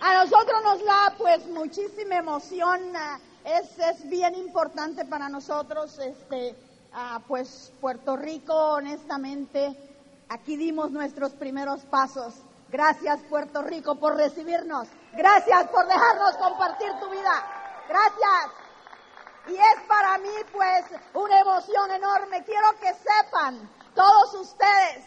A nosotros nos da pues muchísima emoción, ah, es, es bien importante para nosotros, este, ah, pues Puerto Rico honestamente, aquí dimos nuestros primeros pasos. Gracias Puerto Rico por recibirnos, gracias por dejarnos compartir tu vida, gracias. Y es para mí pues una emoción enorme, quiero que sepan todos ustedes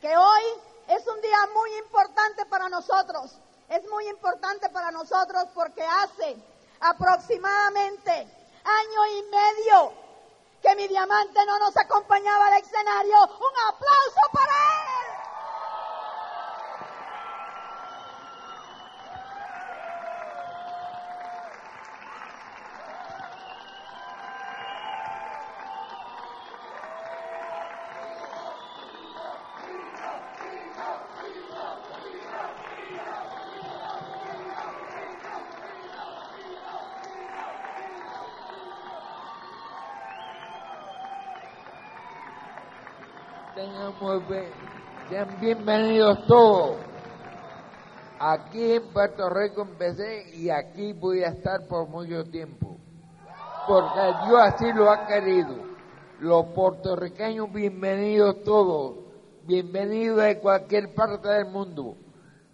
que hoy es un día muy importante para nosotros es muy importante para nosotros porque hace aproximadamente año y medio que mi diamante no nos acompañaba al escenario. Un aplauso para él. Sean bienvenidos todos. Aquí en Puerto Rico empecé y aquí voy a estar por mucho tiempo, porque Dios así lo ha querido. Los puertorriqueños bienvenidos todos, bienvenidos de cualquier parte del mundo,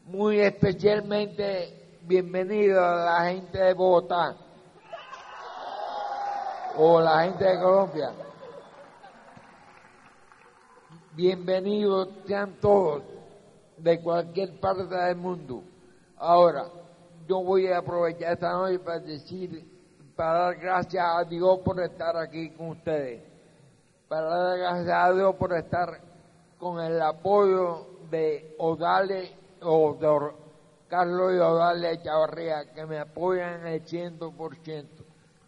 muy especialmente bienvenidos a la gente de Bogotá. O la gente de Colombia bienvenidos sean todos de cualquier parte del mundo. Ahora, yo voy a aprovechar esta noche para decir, para dar gracias a Dios por estar aquí con ustedes, para dar gracias a Dios por estar con el apoyo de Odale o de Carlos y Odale Chavarría, que me apoyan el 100%,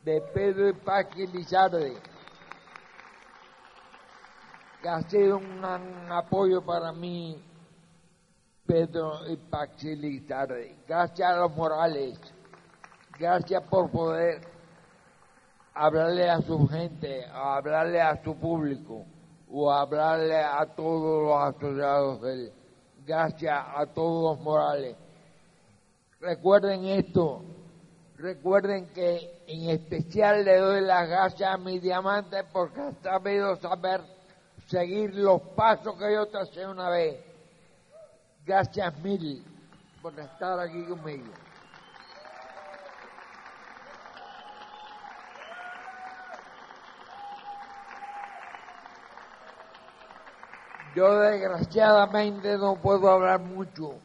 de Pedro y Paqui Lizarde ha sido un gran apoyo para mí, Pedro y Paxi Gracias a los Morales, gracias por poder hablarle a su gente, hablarle a su público o hablarle a todos los asociados de él. Gracias a todos los Morales. Recuerden esto, recuerden que en especial le doy las gracias a mi diamante porque ha sabido saber seguir los pasos que yo tracé una vez. Gracias mil por estar aquí conmigo. Yo desgraciadamente no puedo hablar mucho,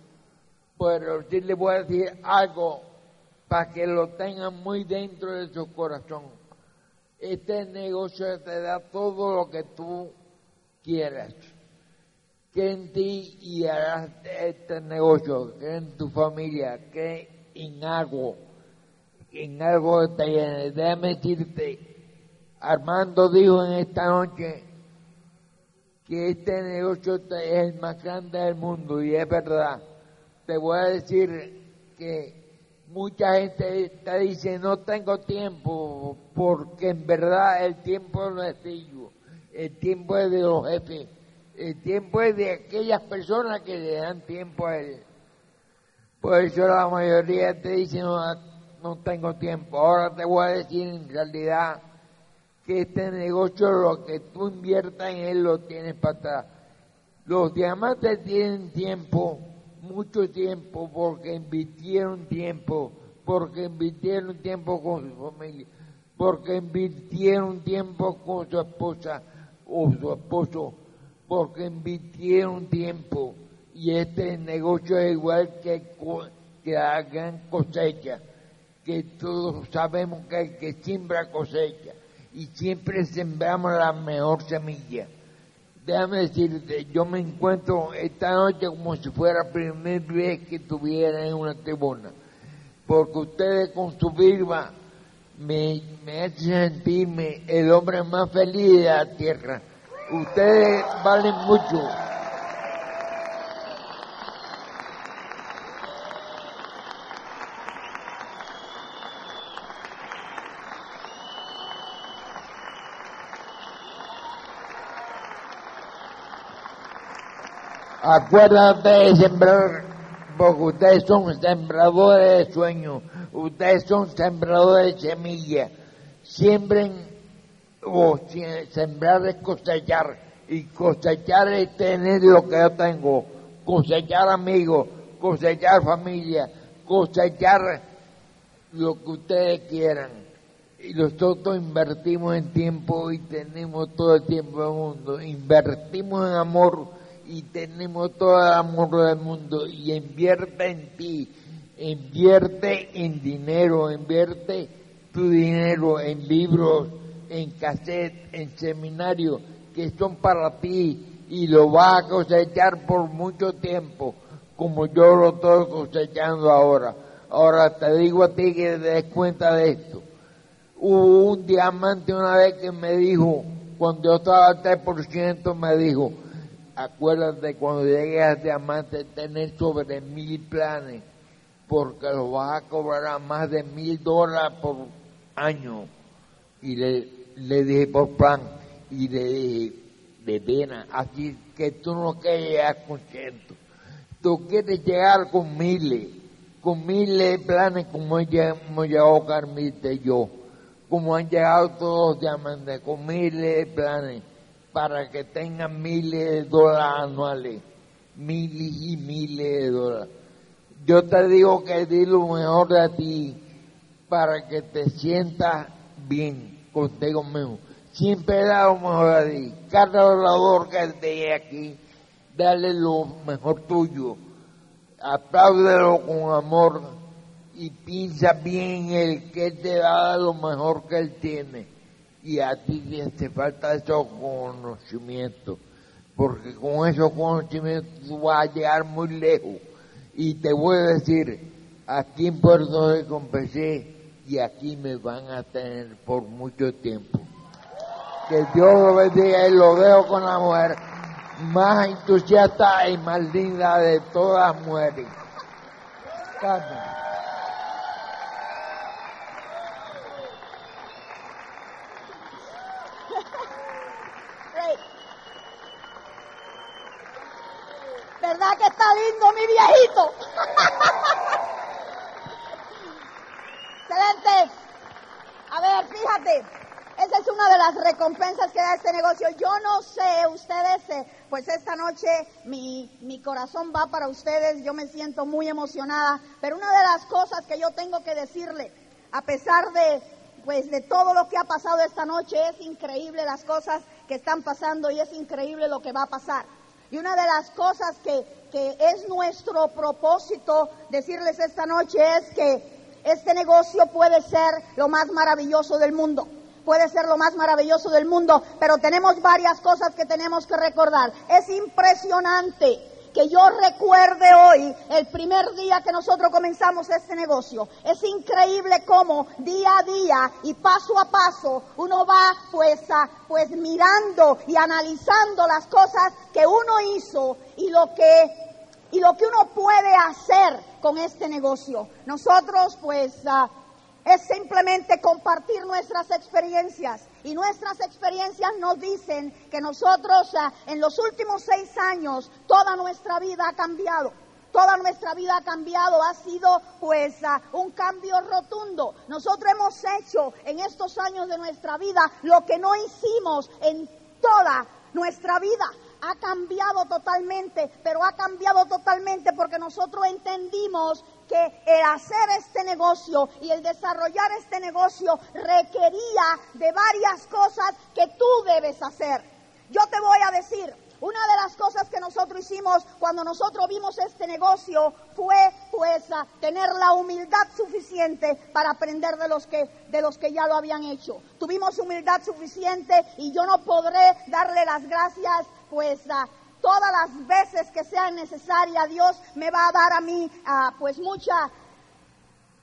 pero sí le voy a decir algo para que lo tengan muy dentro de su corazón. Este negocio te da todo lo que tú quieras. Que en ti y harás este negocio, que en tu familia, que en algo, en algo te llene. Déjame decirte, Armando dijo en esta noche que este negocio es el más grande del mundo y es verdad. Te voy a decir que mucha gente te dice no tengo tiempo porque en verdad el tiempo no es tuyo el tiempo es de los jefes, el tiempo es de aquellas personas que le dan tiempo a él. Por eso la mayoría te dice no, no tengo tiempo. Ahora te voy a decir en realidad que este negocio, lo que tú inviertas en él, lo tienes para atrás. Los diamantes tienen tiempo, mucho tiempo, porque invirtieron tiempo, porque invirtieron tiempo con su familia, porque invirtieron tiempo con su esposa, o su esposo porque invirtieron tiempo y este negocio es igual que, que la gran cosecha, que todos sabemos que el que siembra cosecha y siempre sembramos la mejor semilla. Déjame decirte, yo me encuentro esta noche como si fuera la primera vez que estuviera en una tribuna, porque ustedes con su firma me, me hace sentirme el hombre más feliz de la tierra. Ustedes valen mucho. Acuérdate de sembrar porque ustedes son sembradores de sueños, ustedes son sembradores de semillas. Siembren o sembrar es cosechar y cosechar es tener lo que yo tengo, cosechar amigos, cosechar familia, cosechar lo que ustedes quieran. Y nosotros invertimos en tiempo y tenemos todo el tiempo del mundo. Invertimos en amor y tenemos todo el amor del mundo. Y invierte en ti, invierte en dinero, invierte tu dinero en libros, en cassette, en seminarios que son para ti y lo vas a cosechar por mucho tiempo como yo lo estoy cosechando ahora. Ahora te digo a ti que te des cuenta de esto. Hubo un diamante una vez que me dijo, cuando yo estaba al 3%, me dijo, acuérdate cuando llegues a diamante tener sobre mil planes, porque lo vas a cobrar a más de mil dólares por año. Y le, le dije por plan, y le dije, de pena, así que tú no quieres llegar con ciento. Tú quieres llegar con miles, con miles de planes como hemos llegado Carmita y yo, como han llegado todos los diamantes, con miles de planes para que tengan miles de dólares anuales, miles y miles de dólares. Yo te digo que di lo mejor de ti para que te sientas bien contigo mismo. Siempre da lo mejor de ti. Cada orador que esté aquí dale lo mejor tuyo, apláudelo con amor y piensa bien el que te da lo mejor que él tiene. Y a ti te falta esos conocimientos, porque con esos conocimientos vas a llegar muy lejos. Y te voy a decir, aquí en Puerto Rico empecé y aquí me van a tener por mucho tiempo. Que Dios lo bendiga y lo veo con la mujer más entusiasta y más linda de todas las mujeres. ¿Verdad que está lindo mi viejito? Excelente. A ver, fíjate. Esa es una de las recompensas que da este negocio. Yo no sé, ustedes, eh, pues esta noche mi, mi corazón va para ustedes, yo me siento muy emocionada, pero una de las cosas que yo tengo que decirle, a pesar de, pues de todo lo que ha pasado esta noche, es increíble las cosas que están pasando y es increíble lo que va a pasar. Y una de las cosas que, que es nuestro propósito decirles esta noche es que este negocio puede ser lo más maravilloso del mundo puede ser lo más maravilloso del mundo, pero tenemos varias cosas que tenemos que recordar. Es impresionante que yo recuerde hoy el primer día que nosotros comenzamos este negocio. Es increíble cómo día a día y paso a paso uno va pues, pues mirando y analizando las cosas que uno hizo y lo que y lo que uno puede hacer con este negocio. Nosotros pues ah, es simplemente compartir nuestras experiencias. Y nuestras experiencias nos dicen que nosotros ah, en los últimos seis años toda nuestra vida ha cambiado. Toda nuestra vida ha cambiado, ha sido pues ah, un cambio rotundo. Nosotros hemos hecho en estos años de nuestra vida lo que no hicimos en toda nuestra vida ha cambiado totalmente, pero ha cambiado totalmente porque nosotros entendimos el hacer este negocio y el desarrollar este negocio requería de varias cosas que tú debes hacer. Yo te voy a decir, una de las cosas que nosotros hicimos cuando nosotros vimos este negocio fue pues tener la humildad suficiente para aprender de los que de los que ya lo habían hecho. Tuvimos humildad suficiente y yo no podré darle las gracias pues todas las veces que sea necesaria, Dios me va a dar a mí pues mucha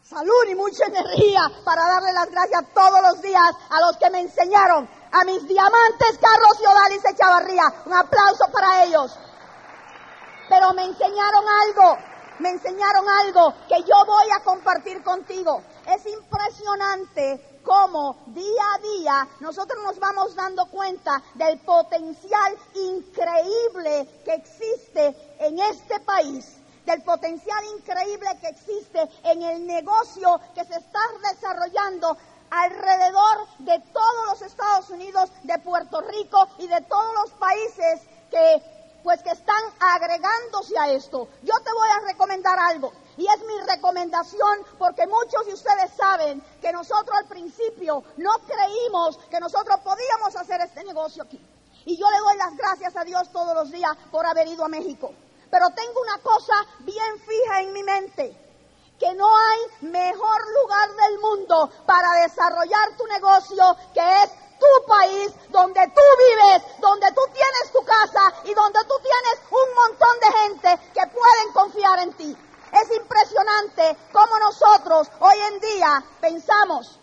salud y mucha energía para darle las gracias todos los días a los que me enseñaron, a mis diamantes Carlos Yodalis Echavarría. Un aplauso para ellos. Pero me enseñaron algo, me enseñaron algo que yo voy a compartir contigo. Es impresionante cómo día a día nosotros nos vamos dando cuenta del potencial increíble que existe en este país del potencial increíble que existe en el negocio que se está desarrollando alrededor de todos los Estados Unidos, de Puerto Rico y de todos los países que pues que están agregándose a esto. Yo te voy a recomendar algo y es mi recomendación porque muchos de ustedes saben que nosotros al principio no creímos que nosotros podíamos hacer este negocio aquí. Y yo le doy las gracias a Dios todos los días por haber ido a México. Pero tengo una cosa bien fija en mi mente, que no hay mejor lugar del mundo para desarrollar tu negocio que es tu país, donde tú vives, donde tú tienes tu casa y donde tú tienes un montón de gente que pueden confiar en ti. Es impresionante cómo nosotros hoy en día pensamos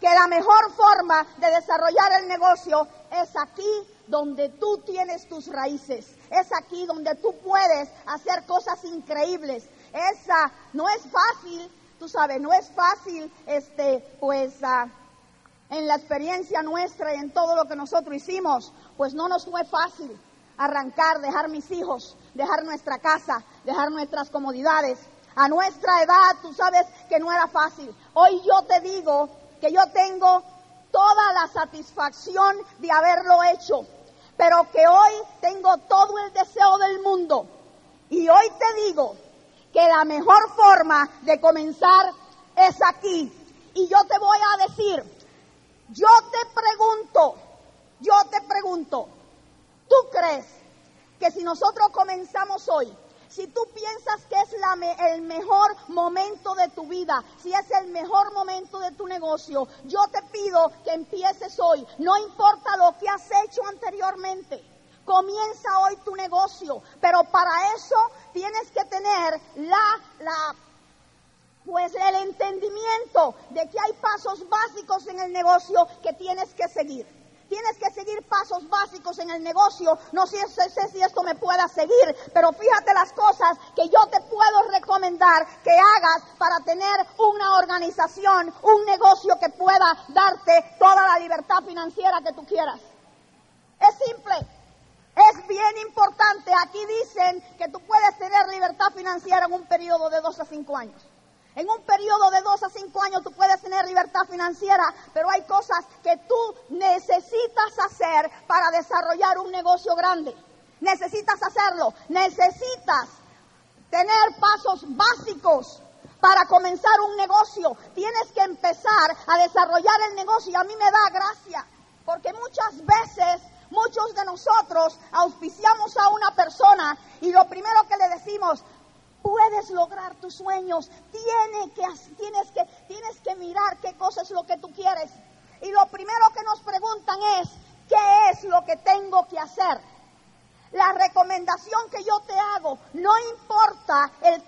que la mejor forma de desarrollar el negocio es aquí donde tú tienes tus raíces. Es aquí donde tú puedes hacer cosas increíbles. Esa no es fácil, tú sabes, no es fácil, este, pues, uh, en la experiencia nuestra y en todo lo que nosotros hicimos, pues no nos fue fácil arrancar, dejar mis hijos, dejar nuestra casa, dejar nuestras comodidades. A nuestra edad, tú sabes que no era fácil. Hoy yo te digo que yo tengo toda la satisfacción de haberlo hecho, pero que hoy tengo todo el deseo del mundo. Y hoy te digo que la mejor forma de comenzar es aquí. Y yo te voy a decir, yo te pregunto, yo te pregunto, ¿tú crees que si nosotros comenzamos hoy, si tú piensas que es el mejor momento de tu vida, si es el mejor momento de tu negocio, yo te pido que empieces hoy, no importa lo que has hecho anteriormente. Comienza hoy tu negocio, pero para eso tienes que tener la, la pues el entendimiento de que hay pasos básicos en el negocio que tienes que seguir. Tienes que seguir pasos básicos en el negocio. No sé, si esto me pueda seguir, pero fíjate las cosas que yo te puedo recomendar que hagas para tener una organización, un negocio que pueda darte toda la libertad financiera que tú quieras. Es simple, es bien importante. Aquí dicen que tú puedes tener libertad financiera en un periodo de dos a cinco años. En un periodo de dos a cinco años tú puedes tener libertad financiera, pero hay cosas que tú necesitas hacer para desarrollar un negocio grande. Necesitas hacerlo. Necesitas tener pasos básicos para comenzar un negocio. Tienes que empezar a desarrollar el negocio y a mí me da gracia, porque muchas veces muchos de nosotros auspiciamos a una persona y lo primero que le decimos, puedes lograr tus sueños. Tienes que, tienes, que, tienes que mirar qué cosa es lo que tú quieres. Y lo primero que nos preguntan es, ¿qué es lo que tengo que hacer? La recomendación que yo te hago, no importa el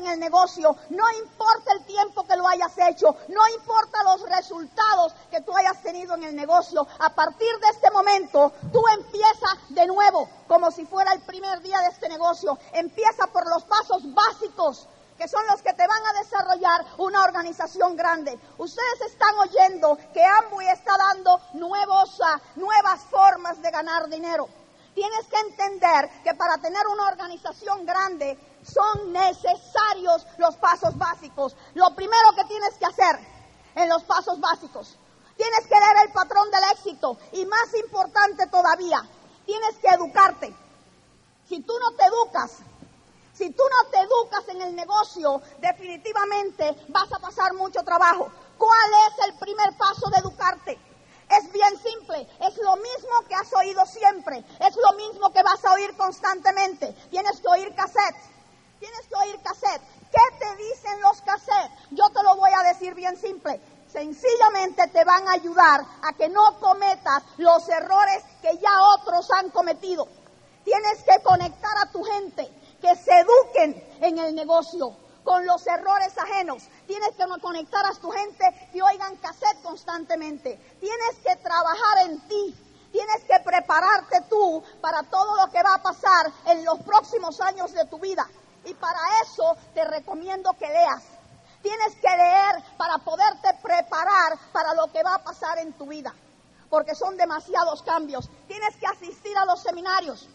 en el negocio, no importa el tiempo que lo hayas hecho, no importa los resultados que tú hayas tenido en el negocio, a partir de este momento tú empiezas de nuevo, como si fuera el primer día de este negocio, empieza por los pasos básicos que son los que te van a desarrollar una organización grande. Ustedes están oyendo que Amway está dando nuevos, uh, nuevas formas de ganar dinero. Tienes que entender que para tener una organización grande son necesarios los pasos básicos. Lo primero que tienes que hacer en los pasos básicos, tienes que leer el patrón del éxito y más importante todavía, tienes que educarte. Si tú no te educas, si tú no te educas en el negocio, definitivamente vas a pasar mucho trabajo. ¿Cuál es el primer paso de educarte? Es bien simple, es lo mismo que has oído siempre, es lo mismo que vas a oír constantemente. Tienes que oír cassettes, tienes que oír cassettes. ¿Qué te dicen los cassettes? Yo te lo voy a decir bien simple. Sencillamente te van a ayudar a que no cometas los errores que ya otros han cometido. Tienes que conectar a tu gente, que se eduquen en el negocio con los errores ajenos. Tienes que conectar a tu gente y oigan cassette constantemente. Tienes que trabajar en ti. Tienes que prepararte tú para todo lo que va a pasar en los próximos años de tu vida. Y para eso te recomiendo que leas. Tienes que leer para poderte preparar para lo que va a pasar en tu vida. Porque son demasiados cambios. Tienes que asistir a los seminarios.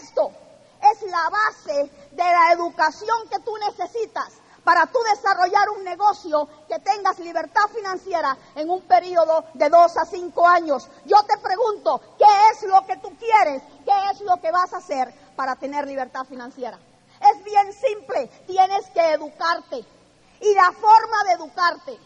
Esto es la base de la educación que tú necesitas para tú desarrollar un negocio que tengas libertad financiera en un periodo de dos a cinco años. Yo te pregunto, ¿qué es lo que tú quieres? ¿Qué es lo que vas a hacer para tener libertad financiera? Es bien simple, tienes que educarte. Y la forma de educarte,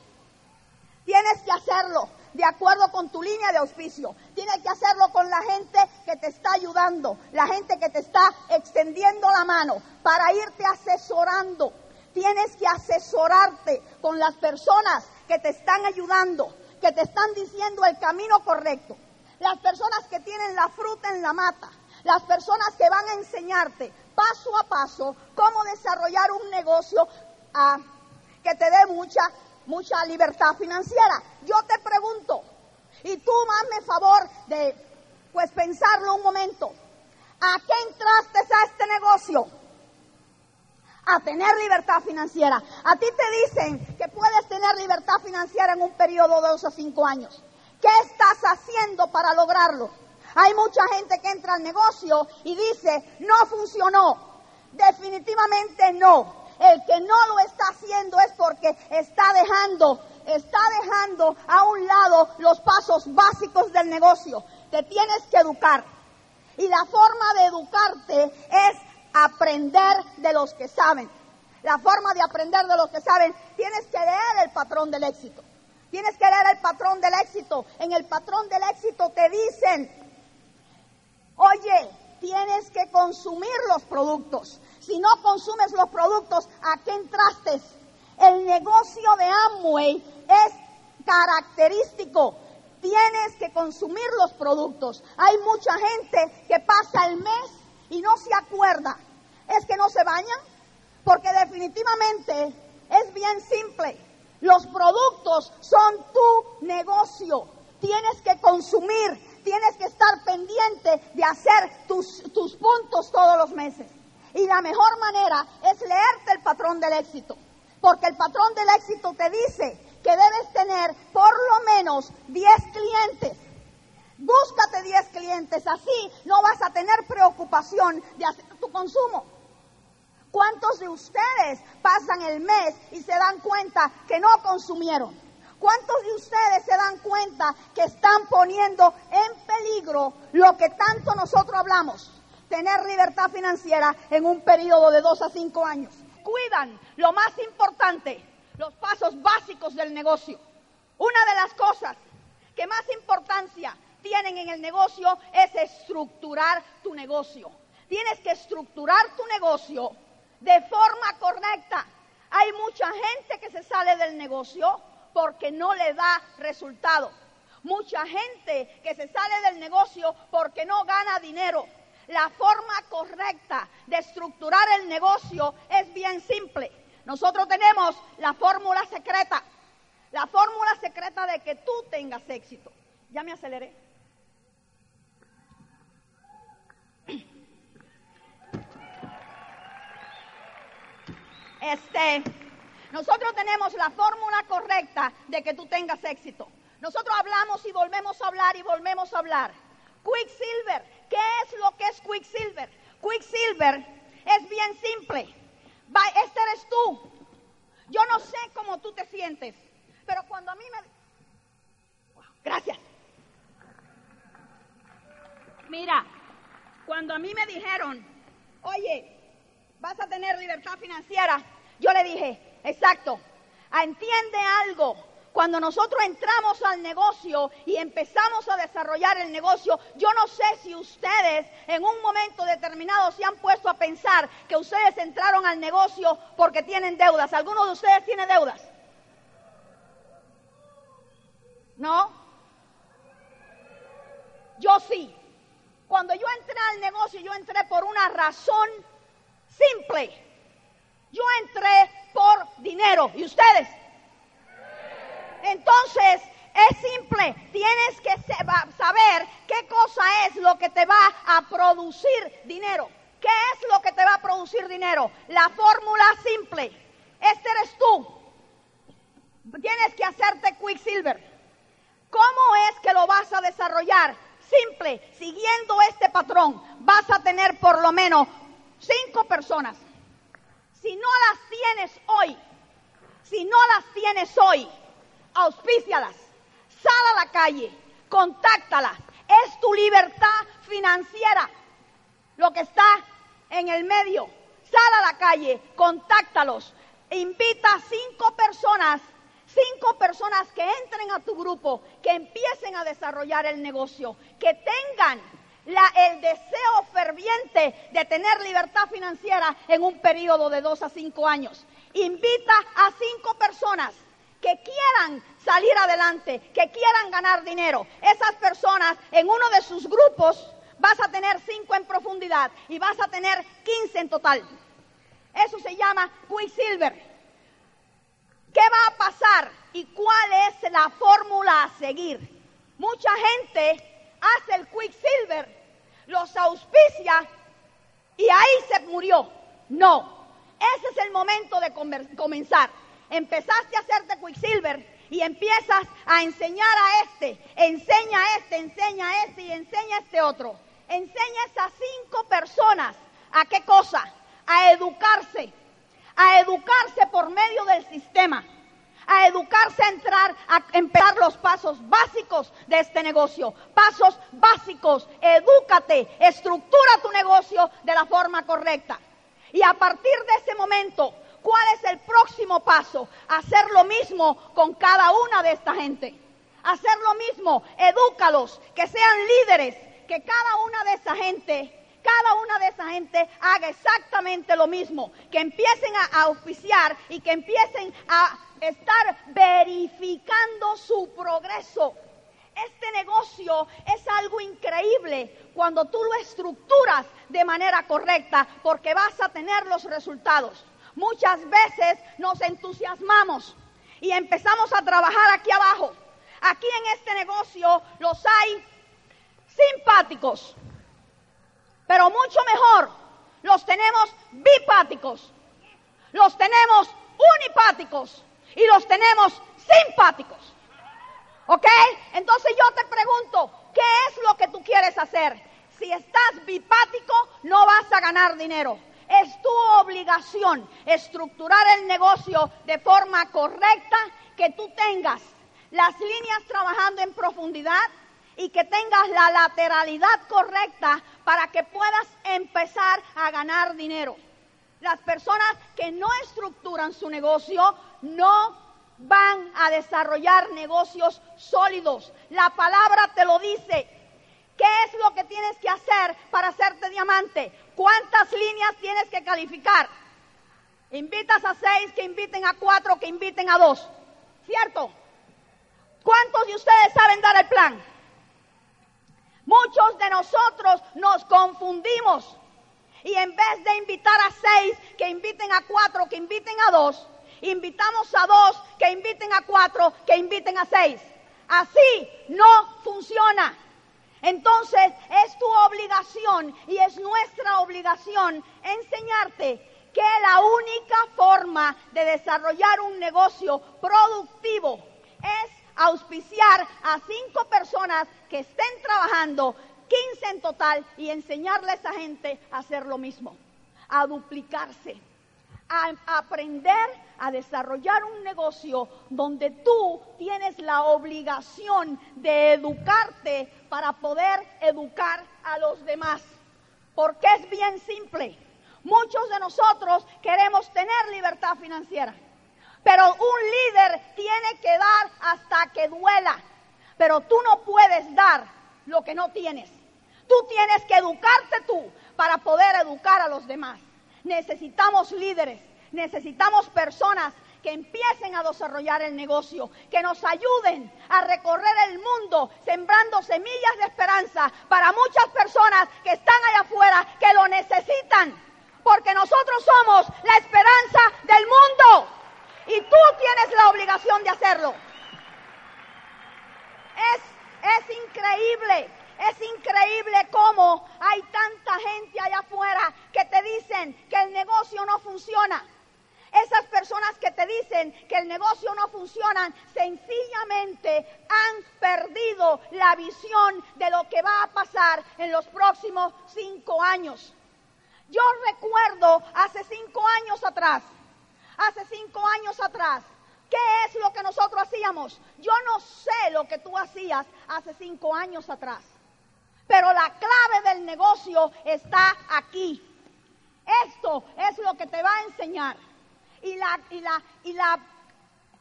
tienes que hacerlo de acuerdo con tu línea de auspicio. Tienes que hacerlo con la gente que te está ayudando, la gente que te está extendiendo la mano para irte asesorando Tienes que asesorarte con las personas que te están ayudando, que te están diciendo el camino correcto. Las personas que tienen la fruta en la mata, las personas que van a enseñarte paso a paso cómo desarrollar un negocio ah, que te dé mucha, mucha libertad financiera. Yo te pregunto, y tú hazme favor de pues pensarlo un momento, ¿a qué entraste a este negocio? a tener libertad financiera. A ti te dicen que puedes tener libertad financiera en un periodo de dos a cinco años. ¿Qué estás haciendo para lograrlo? Hay mucha gente que entra al negocio y dice, no funcionó. Definitivamente no. El que no lo está haciendo es porque está dejando, está dejando a un lado los pasos básicos del negocio. Te tienes que educar. Y la forma de educarte es aprender de los que saben. La forma de aprender de los que saben, tienes que leer el patrón del éxito. Tienes que leer el patrón del éxito. En el patrón del éxito te dicen, oye, tienes que consumir los productos. Si no consumes los productos, ¿a qué entraste? El negocio de Amway es característico. Tienes que consumir los productos. Hay mucha gente que pasa el mes y no se acuerda, es que no se bañan, porque definitivamente es bien simple. Los productos son tu negocio. Tienes que consumir, tienes que estar pendiente de hacer tus, tus puntos todos los meses. Y la mejor manera es leerte el patrón del éxito, porque el patrón del éxito te dice que debes tener por lo menos 10 clientes Búscate 10 clientes, así no vas a tener preocupación de hacer tu consumo. ¿Cuántos de ustedes pasan el mes y se dan cuenta que no consumieron? ¿Cuántos de ustedes se dan cuenta que están poniendo en peligro lo que tanto nosotros hablamos? Tener libertad financiera en un periodo de 2 a 5 años. Cuidan lo más importante, los pasos básicos del negocio. Una de las cosas que más importancia tienen en el negocio es estructurar tu negocio. Tienes que estructurar tu negocio de forma correcta. Hay mucha gente que se sale del negocio porque no le da resultado. Mucha gente que se sale del negocio porque no gana dinero. La forma correcta de estructurar el negocio es bien simple. Nosotros tenemos la fórmula secreta. La fórmula secreta de que tú tengas éxito. Ya me aceleré. Este, nosotros tenemos la fórmula correcta de que tú tengas éxito. Nosotros hablamos y volvemos a hablar y volvemos a hablar. Quicksilver, ¿qué es lo que es Quicksilver? Quicksilver es bien simple. Este eres tú. Yo no sé cómo tú te sientes, pero cuando a mí me... gracias. Mira, cuando a mí me dijeron, oye, vas a tener libertad financiera, yo le dije, exacto, entiende algo. Cuando nosotros entramos al negocio y empezamos a desarrollar el negocio, yo no sé si ustedes en un momento determinado se han puesto a pensar que ustedes entraron al negocio porque tienen deudas. ¿Alguno de ustedes tiene deudas? ¿No? Yo sí. Cuando yo entré al negocio, yo entré por una razón simple. Yo entré por dinero. ¿Y ustedes? Entonces, es simple. Tienes que saber qué cosa es lo que te va a producir dinero. ¿Qué es lo que te va a producir dinero? La fórmula simple. Este eres tú. Tienes que hacerte Quicksilver. ¿Cómo es que lo vas a desarrollar? Simple, siguiendo este patrón, vas a tener por lo menos cinco personas. Si no las tienes hoy, si no las tienes hoy, auspícialas, sal a la calle, contáctalas. Es tu libertad financiera lo que está en el medio. Sal a la calle, contáctalos, invita a cinco personas, cinco personas que entren a tu grupo, que empiecen a desarrollar el negocio, que tengan el deseo ferviente de tener libertad financiera en un periodo de dos a cinco años. Invita a cinco personas que quieran salir adelante, que quieran ganar dinero. Esas personas en uno de sus grupos vas a tener cinco en profundidad y vas a tener 15 en total. Eso se llama Quicksilver. ¿Qué va a pasar y cuál es la fórmula a seguir? Mucha gente hace el Quicksilver, los auspicia y ahí se murió. No, ese es el momento de comenzar. Empezaste a hacerte Quicksilver y empiezas a enseñar a este, enseña a este, enseña a este y enseña a este otro. Enseña a cinco personas a qué cosa? A educarse, a educarse por medio del sistema, a educarse a entrar, a empezar los pasos básicos de este negocio. Pasos básicos, edúcate, estructura tu negocio de la forma correcta. Y a partir de ese momento, ¿cuál es el próximo paso? Hacer lo mismo con cada una de esta gente. Hacer lo mismo, edúcalos, que sean líderes, que cada una de esa gente cada una de esa gente haga exactamente lo mismo, que empiecen a, auspiciar y que empiecen a estar verificando su progreso. Este negocio es algo increíble cuando tú lo estructuras de manera correcta porque vas a tener los resultados. Muchas veces nos entusiasmamos y empezamos a trabajar aquí abajo. Aquí en este negocio los hay simpáticos, pero mucho mejor los tenemos bipáticos, los tenemos unipáticos y los tenemos simpáticos. ¿Ok? Entonces yo te pregunto, ¿qué es lo que tú quieres hacer? Si estás bipático, no vas a ganar dinero. Es tu obligación estructurar el negocio de forma correcta, que tú tengas las líneas trabajando en profundidad, y que tengas la lateralidad correcta para que puedas empezar a ganar dinero. Las personas que no estructuran su negocio no van a desarrollar negocios sólidos. La palabra te lo dice. ¿Qué es lo que tienes que hacer para hacerte diamante? ¿Cuántas líneas tienes que calificar? Invitas a seis, que inviten a cuatro, que inviten a dos. ¿Cierto? ¿Cuántos de ustedes saben dar el plan? Muchos de nosotros nos confundimos y en vez de invitar a seis, que inviten a cuatro, que inviten a dos, invitamos a dos, que inviten a cuatro, que inviten a seis. Así no funciona. Entonces es tu obligación y es nuestra obligación enseñarte que la única forma de desarrollar un negocio productivo es auspiciar a cinco personas que estén trabajando, 15 en total, y enseñarle a esa gente a hacer lo mismo, a duplicarse, a, aprender a desarrollar un negocio donde tú tienes la obligación de educarte para poder educar a los demás. Porque es bien simple. Muchos de nosotros queremos tener libertad financiera. Pero un líder tiene que dar hasta que duela. Pero tú no puedes dar lo que no tienes. Tú tienes que educarte tú para poder educar a los demás. Necesitamos líderes, necesitamos personas que empiecen a desarrollar el negocio, que nos ayuden a recorrer el mundo sembrando semillas de esperanza para muchas personas que están allá afuera que lo necesitan, porque nosotros somos la esperanza del mundo. Y tú tienes la obligación de hacerlo. Es, es increíble, es increíble cómo hay tanta gente allá afuera que te dicen que el negocio no funciona. Esas personas que te dicen que el negocio no funciona, sencillamente han perdido la visión de lo que va a pasar en los próximos cinco años. Yo recuerdo hace cinco años atrás, hace cinco años atrás, ¿qué es lo que nosotros hacíamos? Yo no sé lo que tú hacías hace cinco años atrás, pero la clave del negocio está aquí. Esto es lo que te va a enseñar. Y la, y la, y la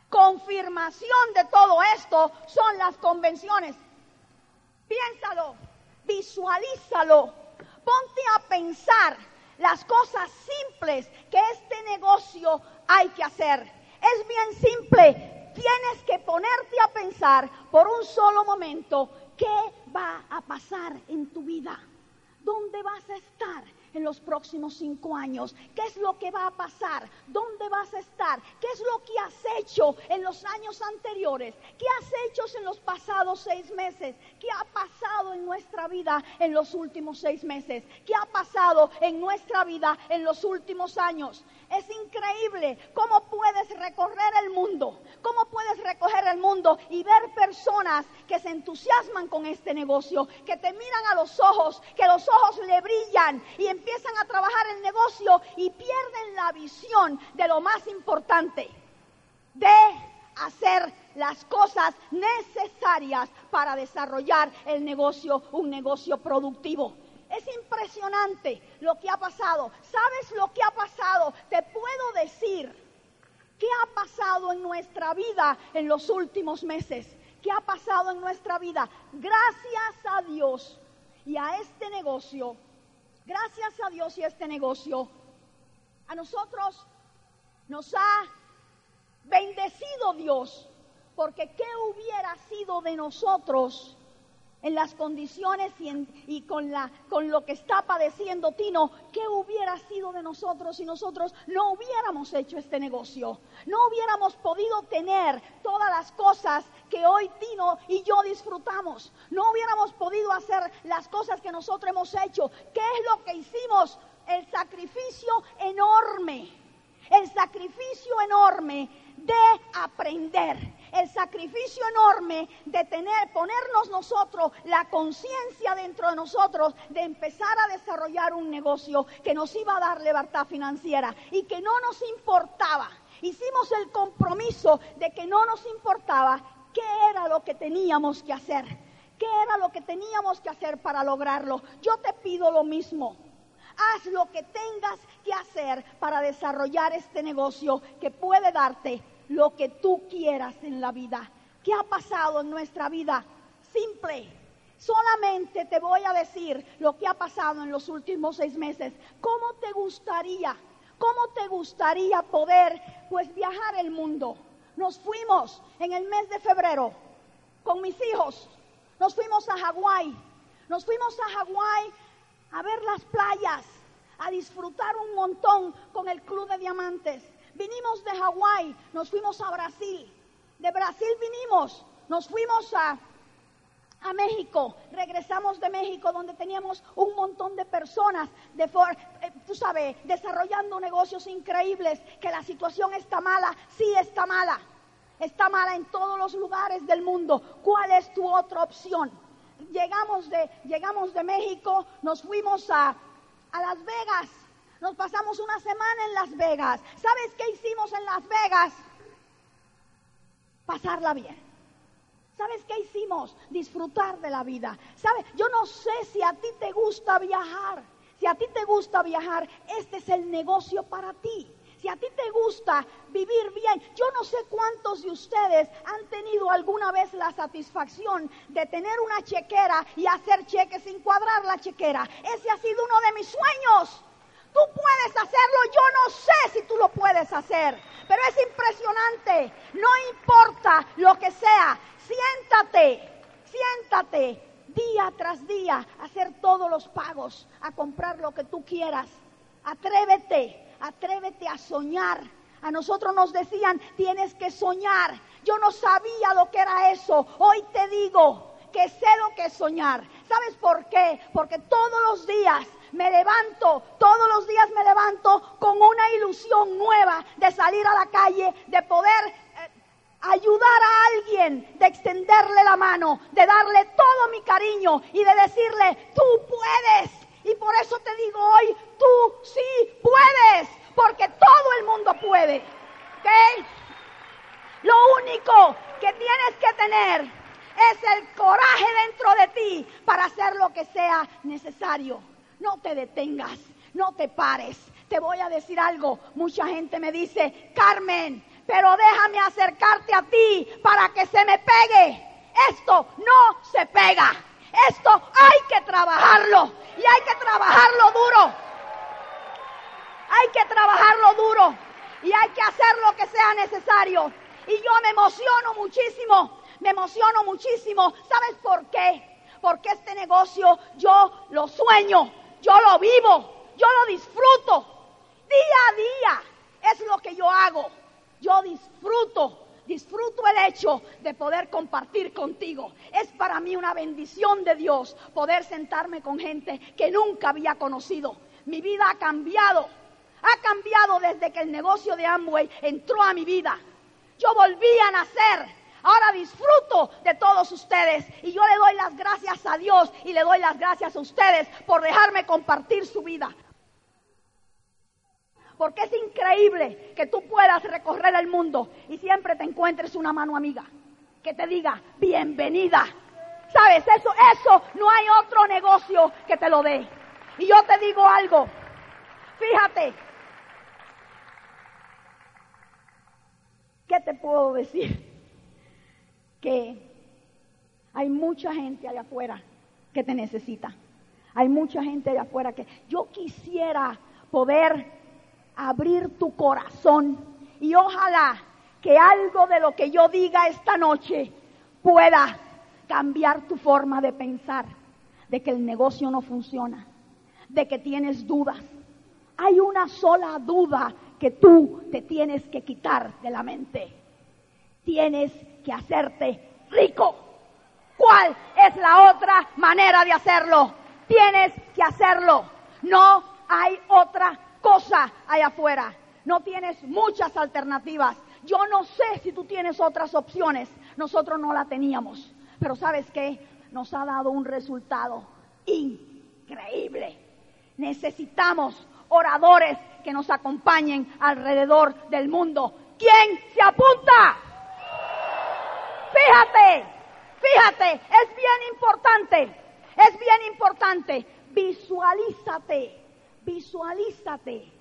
confirmación de todo esto son las convenciones. Piénsalo, visualízalo, ponte a pensar las cosas simples que este negocio hay que hacer. Es bien simple, tienes que ponerte a pensar por un solo momento qué va a pasar en tu vida, dónde vas a estar en los próximos cinco años? ¿Qué es lo que va a pasar? ¿Dónde vas a estar? ¿Qué es lo que has hecho en los años anteriores? ¿Qué has hecho en los pasados seis meses? ¿Qué ha pasado en nuestra vida en los últimos seis meses? ¿Qué ha pasado en nuestra vida en los últimos años? Es increíble cómo puedes recorrer el mundo, cómo puedes recorrer el mundo y ver personas que se entusiasman con este negocio, que te miran a los ojos, que los ojos le brillan y empiezan a trabajar el negocio y pierden la visión de lo más importante, de hacer las cosas necesarias para desarrollar el negocio, un negocio productivo. Es impresionante lo que ha pasado. ¿Sabes lo que ha Te puedo decir qué ha pasado en nuestra vida en los últimos meses. ¿Qué ha pasado en nuestra vida? Gracias a Dios y a este negocio, gracias a Dios y a este negocio, a nosotros nos ha bendecido Dios, porque ¿qué hubiera sido de nosotros en las condiciones y, con, la, con lo que está padeciendo Tino, ¿qué hubiera sido de nosotros si nosotros no hubiéramos hecho este negocio? No hubiéramos podido tener todas las cosas que hoy Tino y yo disfrutamos. No hubiéramos podido hacer las cosas que nosotros hemos hecho. ¿Qué es lo que hicimos? El sacrificio enorme. El sacrificio enorme de aprender el sacrificio enorme de tener, ponernos nosotros la conciencia dentro de nosotros de empezar a desarrollar un negocio que nos iba a dar libertad financiera y que no nos importaba. Hicimos el compromiso de que no nos importaba qué era lo que teníamos que hacer, qué era lo que teníamos que hacer para lograrlo. Yo te pido lo mismo. Haz lo que tengas que hacer para desarrollar este negocio que puede darte lo que tú quieras en la vida. ¿Qué ha pasado en nuestra vida? Simple. Solamente te voy a decir lo que ha pasado en los últimos seis meses. ¿Cómo te gustaría? ¿Cómo te gustaría poder pues viajar el mundo? Nos fuimos en el mes de febrero con mis hijos. Nos fuimos a Hawái. Nos fuimos a Hawái a ver las playas, a disfrutar un montón con el Club de Diamantes. Vinimos de Hawái, nos fuimos a Brasil. De Brasil vinimos, nos fuimos a, a México, regresamos de México donde teníamos un montón de personas, de eh, tú sabes, desarrollando negocios increíbles, que la situación está mala, sí está mala, está mala en todos los lugares del mundo. ¿Cuál es tu otra opción? Llegamos de, llegamos de México, nos fuimos a, a Las Vegas, nos pasamos una semana en Las Vegas. ¿Sabes qué hicimos en Las Vegas? Pasarla bien. ¿Sabes qué hicimos? Disfrutar de la vida. ¿Sabes? Yo no sé si a ti te gusta viajar. Si a ti te gusta viajar, este es el negocio para ti. Si a ti te gusta vivir bien, yo no sé cuántos de ustedes han tenido alguna vez la satisfacción de tener una chequera y hacer cheques sin cuadrar la chequera. Ese ha sido uno de mis sueños. Tú puedes hacerlo, yo no sé si tú lo puedes hacer, pero es impresionante. No importa lo que sea, siéntate, siéntate día tras día a hacer todos los pagos, a comprar lo que tú quieras. Atrévete, atrévete a soñar. A nosotros nos decían, tienes que soñar. Yo no sabía lo que era eso. Hoy te digo que sé lo que es soñar. ¿Sabes por qué? Porque todos los días me levanto, todos los días me levanto con una ilusión nueva de salir a la calle, de poder eh, ayudar a alguien, de extenderle la mano, de darle todo mi cariño y de decirle, tú puedes. Y por eso te digo hoy, tú sí puedes, porque todo el mundo puede. ¿Ok? Lo único que tienes que tener es el coraje dentro de ti para hacer lo que sea necesario. No te detengas, no te pares. Te voy a decir algo. Mucha gente me dice, Carmen, pero déjame acercarte a ti para que se me pegue. Esto no se pega. Esto hay que trabajarlo y hay que trabajarlo duro. Hay que trabajarlo duro y hay que hacer lo que sea necesario. Y yo me emociono muchísimo, me emociono muchísimo. ¿Sabes por qué? Porque este negocio yo lo sueño, yo lo vivo, yo lo disfruto. Día a día es lo que yo hago. Yo disfruto disfruto el hecho de poder compartir contigo. Es para mí una bendición de Dios poder sentarme con gente que nunca había conocido. Mi vida ha cambiado. Ha cambiado desde que el negocio de Amway entró a mi vida. Yo volví a nacer. Ahora disfruto de todos ustedes y yo le doy las gracias a Dios y le doy las gracias a ustedes por dejarme compartir su vida. Porque es increíble que tú puedas recorrer el mundo y siempre te encuentres una mano amiga que te diga bienvenida. ¿Sabes? Eso, eso no hay otro negocio que te lo dé. Y yo te digo algo. Fíjate. ¿Qué te puedo decir? Que hay mucha gente allá afuera que te necesita. Hay mucha gente allá afuera que yo quisiera poder abrir tu corazón y ojalá que algo de lo que yo diga esta noche pueda cambiar tu forma de pensar, de que el negocio no funciona, de que tienes dudas. Hay una sola duda que tú te tienes que quitar de la mente. Tienes que hacerte rico. ¿Cuál es la otra manera de hacerlo? Tienes que hacerlo. No hay otra cosa allá afuera. No tienes muchas alternativas. Yo no sé si tú tienes otras opciones. Nosotros no la teníamos. Pero sabes qué? Nos ha dado un resultado increíble. Necesitamos oradores que nos acompañen alrededor del mundo. ¿Quién se apunta? Fíjate, fíjate, es bien importante, es bien importante. Visualízate Visualízate,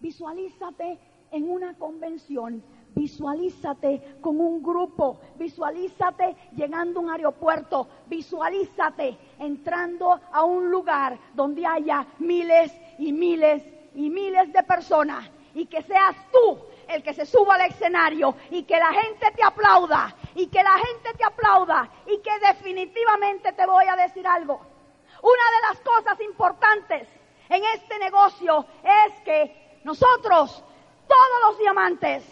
visualízate en una convención, visualízate con un grupo, visualízate llegando a un aeropuerto, visualízate entrando a un lugar donde haya miles y miles y miles de personas y que seas tú el que se suba al escenario y que la gente te aplauda y que la gente te aplauda y que definitivamente te voy a decir algo. Una de las cosas importantes en este negocio es que nosotros, todos los diamantes,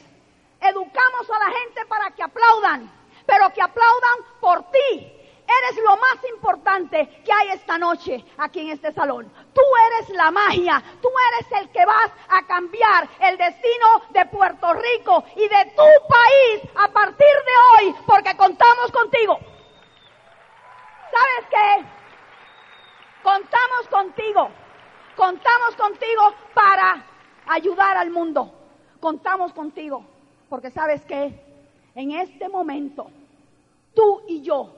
educamos a la gente para que aplaudan, pero que aplaudan por ti. Eres lo más importante que hay esta noche aquí en este salón. Tú eres la magia, tú eres el que vas a cambiar el destino de Puerto Rico y de tu país a partir de hoy, porque contamos contigo. ¿Sabes qué? Contamos contigo. Contamos contigo para ayudar al mundo. Contamos contigo. Porque sabes que en este momento tú y yo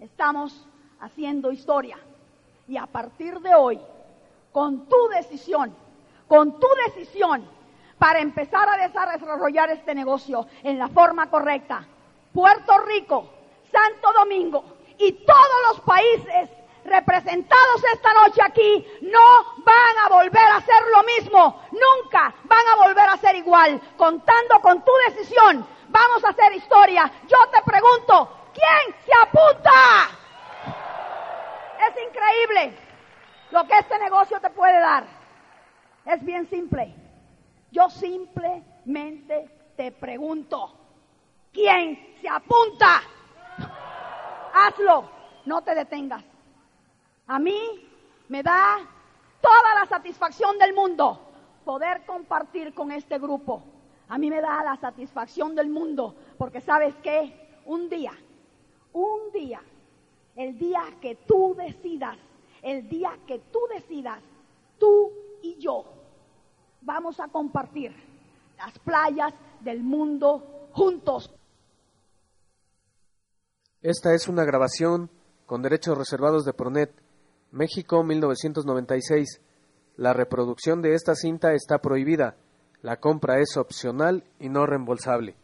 estamos haciendo historia. Y a partir de hoy, con tu decisión, con tu decisión para empezar a desarrollar este negocio en la forma correcta, Puerto Rico, Santo Domingo y todos los países representados esta noche aquí no van a volver a hacer lo mismo, nunca van a volver a ser igual. Contando con tu decisión, vamos a hacer historia. Yo te pregunto, ¿quién se apunta? Es increíble lo que este negocio te puede dar. Es bien simple. Yo simplemente te pregunto, ¿quién se apunta? Hazlo, no te detengas. A mí me da toda la satisfacción del mundo poder compartir con este grupo. A mí me da la satisfacción del mundo porque sabes que un día, un día, el día que tú decidas El día que tú decidas, tú y yo vamos a compartir las playas del mundo juntos. Esta es una grabación con derechos reservados de Pronet, México 1996. La reproducción de esta cinta está prohibida. La compra es opcional y no reembolsable.